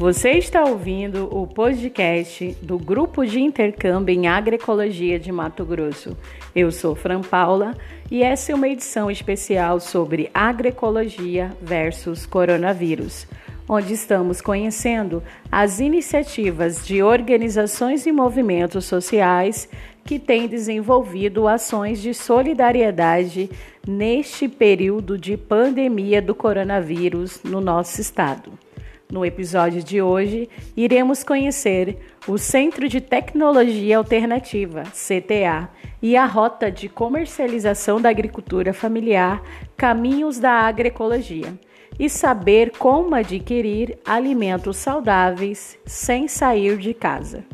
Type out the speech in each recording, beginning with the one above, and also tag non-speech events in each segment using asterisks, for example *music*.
Você está ouvindo o podcast do Grupo de Intercâmbio em Agroecologia de Mato Grosso. Eu sou Fran Paula e essa é uma edição especial sobre agroecologia versus coronavírus, onde estamos conhecendo as iniciativas de organizações e movimentos sociais que têm desenvolvido ações de solidariedade neste período de pandemia do coronavírus no nosso estado. No episódio de hoje, iremos conhecer o Centro de Tecnologia Alternativa, CTA, e a Rota de Comercialização da Agricultura Familiar Caminhos da Agroecologia, e saber como adquirir alimentos saudáveis sem sair de casa.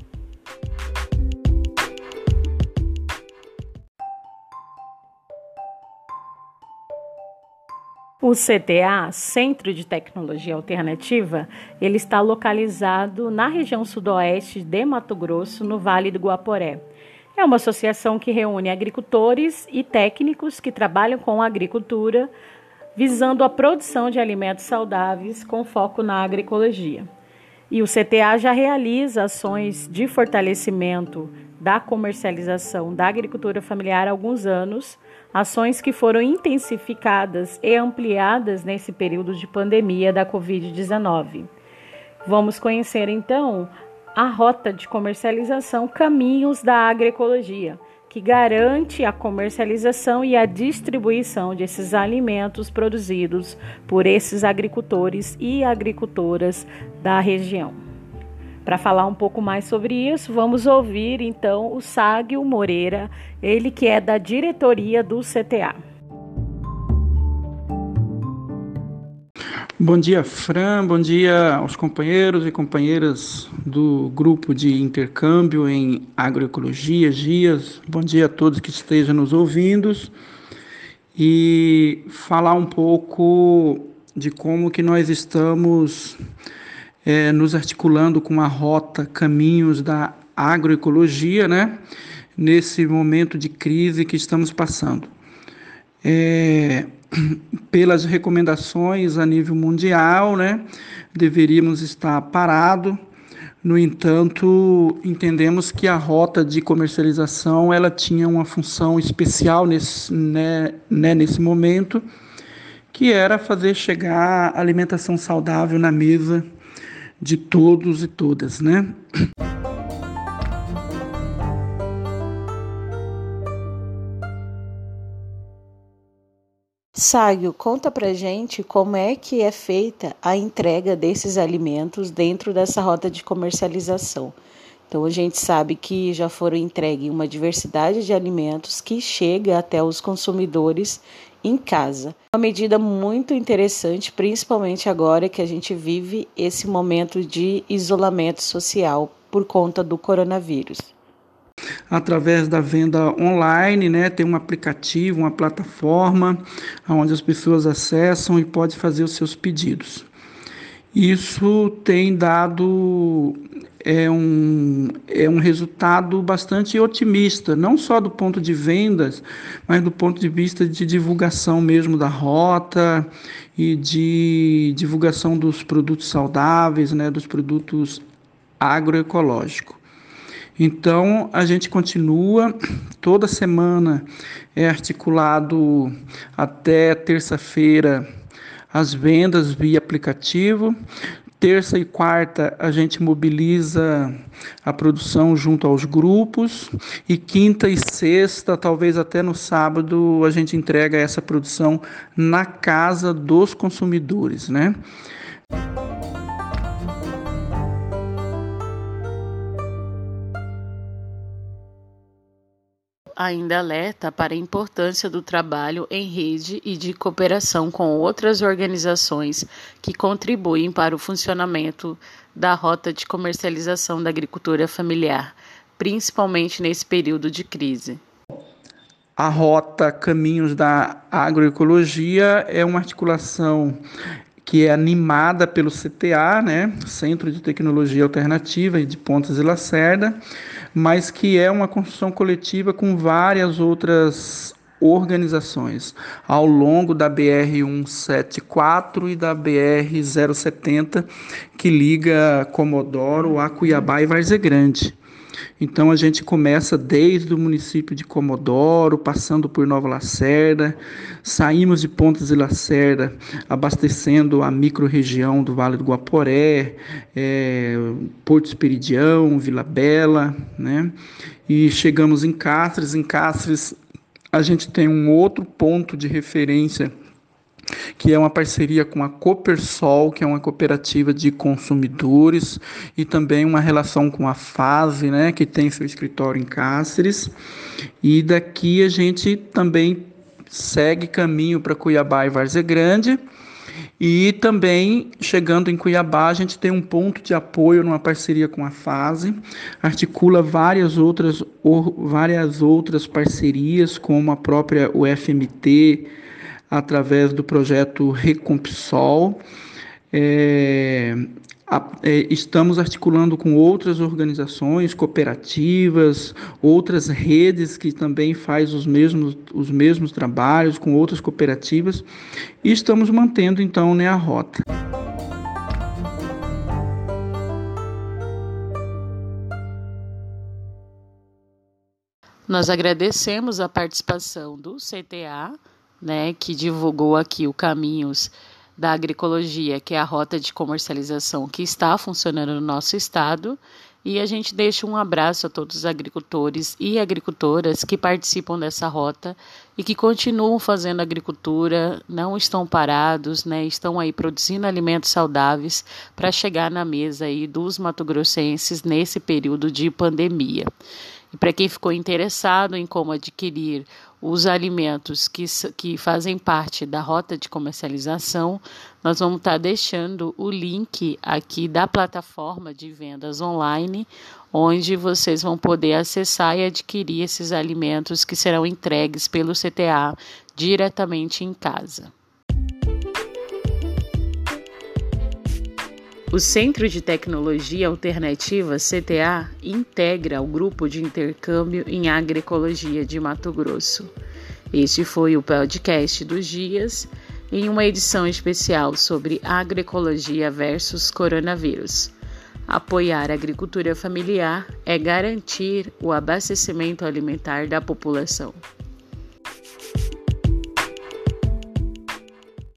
O CTA, Centro de Tecnologia Alternativa, ele está localizado na região sudoeste de Mato Grosso, no Vale do Guaporé. É uma associação que reúne agricultores e técnicos que trabalham com agricultura, visando a produção de alimentos saudáveis com foco na agroecologia. E o CTA já realiza ações de fortalecimento da comercialização da agricultura familiar há alguns anos ações que foram intensificadas e ampliadas nesse período de pandemia da Covid-19. Vamos conhecer então a rota de comercialização Caminhos da Agroecologia, que garante a comercialização e a distribuição desses alimentos produzidos por esses agricultores e agricultoras da região. Para falar um pouco mais sobre isso, vamos ouvir então o Ságio Moreira, ele que é da diretoria do CTA. Bom dia, Fran. Bom dia aos companheiros e companheiras do grupo de intercâmbio em agroecologia, GIAS. Bom dia a todos que estejam nos ouvindo e falar um pouco de como que nós estamos é, nos articulando com a rota Caminhos da Agroecologia, né? Nesse momento de crise que estamos passando. É, *clears throat* pelas recomendações a nível mundial, né? Deveríamos estar parado. No entanto, entendemos que a rota de comercialização ela tinha uma função especial nesse, né, né, nesse momento, que era fazer chegar alimentação saudável na mesa de todos e todas, né? Ságio, conta pra gente como é que é feita a entrega desses alimentos dentro dessa rota de comercialização. Então a gente sabe que já foram entregues uma diversidade de alimentos que chega até os consumidores em casa. Uma medida muito interessante, principalmente agora que a gente vive esse momento de isolamento social por conta do coronavírus. Através da venda online, né, tem um aplicativo, uma plataforma onde as pessoas acessam e podem fazer os seus pedidos. Isso tem dado é um, é um resultado bastante otimista, não só do ponto de vendas, mas do ponto de vista de divulgação mesmo da rota e de divulgação dos produtos saudáveis, né, dos produtos agroecológicos. Então, a gente continua, toda semana é articulado até terça-feira as vendas via aplicativo. Terça e quarta a gente mobiliza a produção junto aos grupos e quinta e sexta, talvez até no sábado, a gente entrega essa produção na casa dos consumidores, né? Ainda alerta para a importância do trabalho em rede e de cooperação com outras organizações que contribuem para o funcionamento da rota de comercialização da agricultura familiar, principalmente nesse período de crise. A rota Caminhos da Agroecologia é uma articulação que é animada pelo CTA, né, Centro de Tecnologia Alternativa de Pontas e Lacerda, mas que é uma construção coletiva com várias outras organizações ao longo da BR 174 e da BR 070 que liga Comodoro a Cuiabá e Várzea Grande. Então a gente começa desde o município de Comodoro, passando por Nova Lacerda, saímos de Pontas de Lacerda, abastecendo a microrregião do Vale do Guaporé, é, Porto Esperidião, Vila Bela, né? E chegamos em Cáceres. Em Cáceres a gente tem um outro ponto de referência que é uma parceria com a Copersol, que é uma cooperativa de consumidores, e também uma relação com a Fase, né, que tem seu escritório em Cáceres. E daqui a gente também segue caminho para Cuiabá e Várzea Grande. E também, chegando em Cuiabá, a gente tem um ponto de apoio numa parceria com a Fase, articula várias outras, várias outras parcerias, como a própria UFMT, através do projeto Recompsol. É, é, estamos articulando com outras organizações, cooperativas, outras redes que também faz os mesmos, os mesmos trabalhos com outras cooperativas e estamos mantendo então né, a rota. Nós agradecemos a participação do CTA né, que divulgou aqui o Caminhos da Agroecologia, que é a rota de comercialização que está funcionando no nosso estado. E a gente deixa um abraço a todos os agricultores e agricultoras que participam dessa rota e que continuam fazendo agricultura, não estão parados, né, estão aí produzindo alimentos saudáveis para chegar na mesa aí dos matogrossenses nesse período de pandemia. E para quem ficou interessado em como adquirir os alimentos que, que fazem parte da rota de comercialização, nós vamos estar tá deixando o link aqui da plataforma de vendas online, onde vocês vão poder acessar e adquirir esses alimentos que serão entregues pelo CTA diretamente em casa. O Centro de Tecnologia Alternativa CTA integra o grupo de intercâmbio em agroecologia de Mato Grosso. Este foi o podcast dos dias em uma edição especial sobre agroecologia versus coronavírus. Apoiar a agricultura familiar é garantir o abastecimento alimentar da população.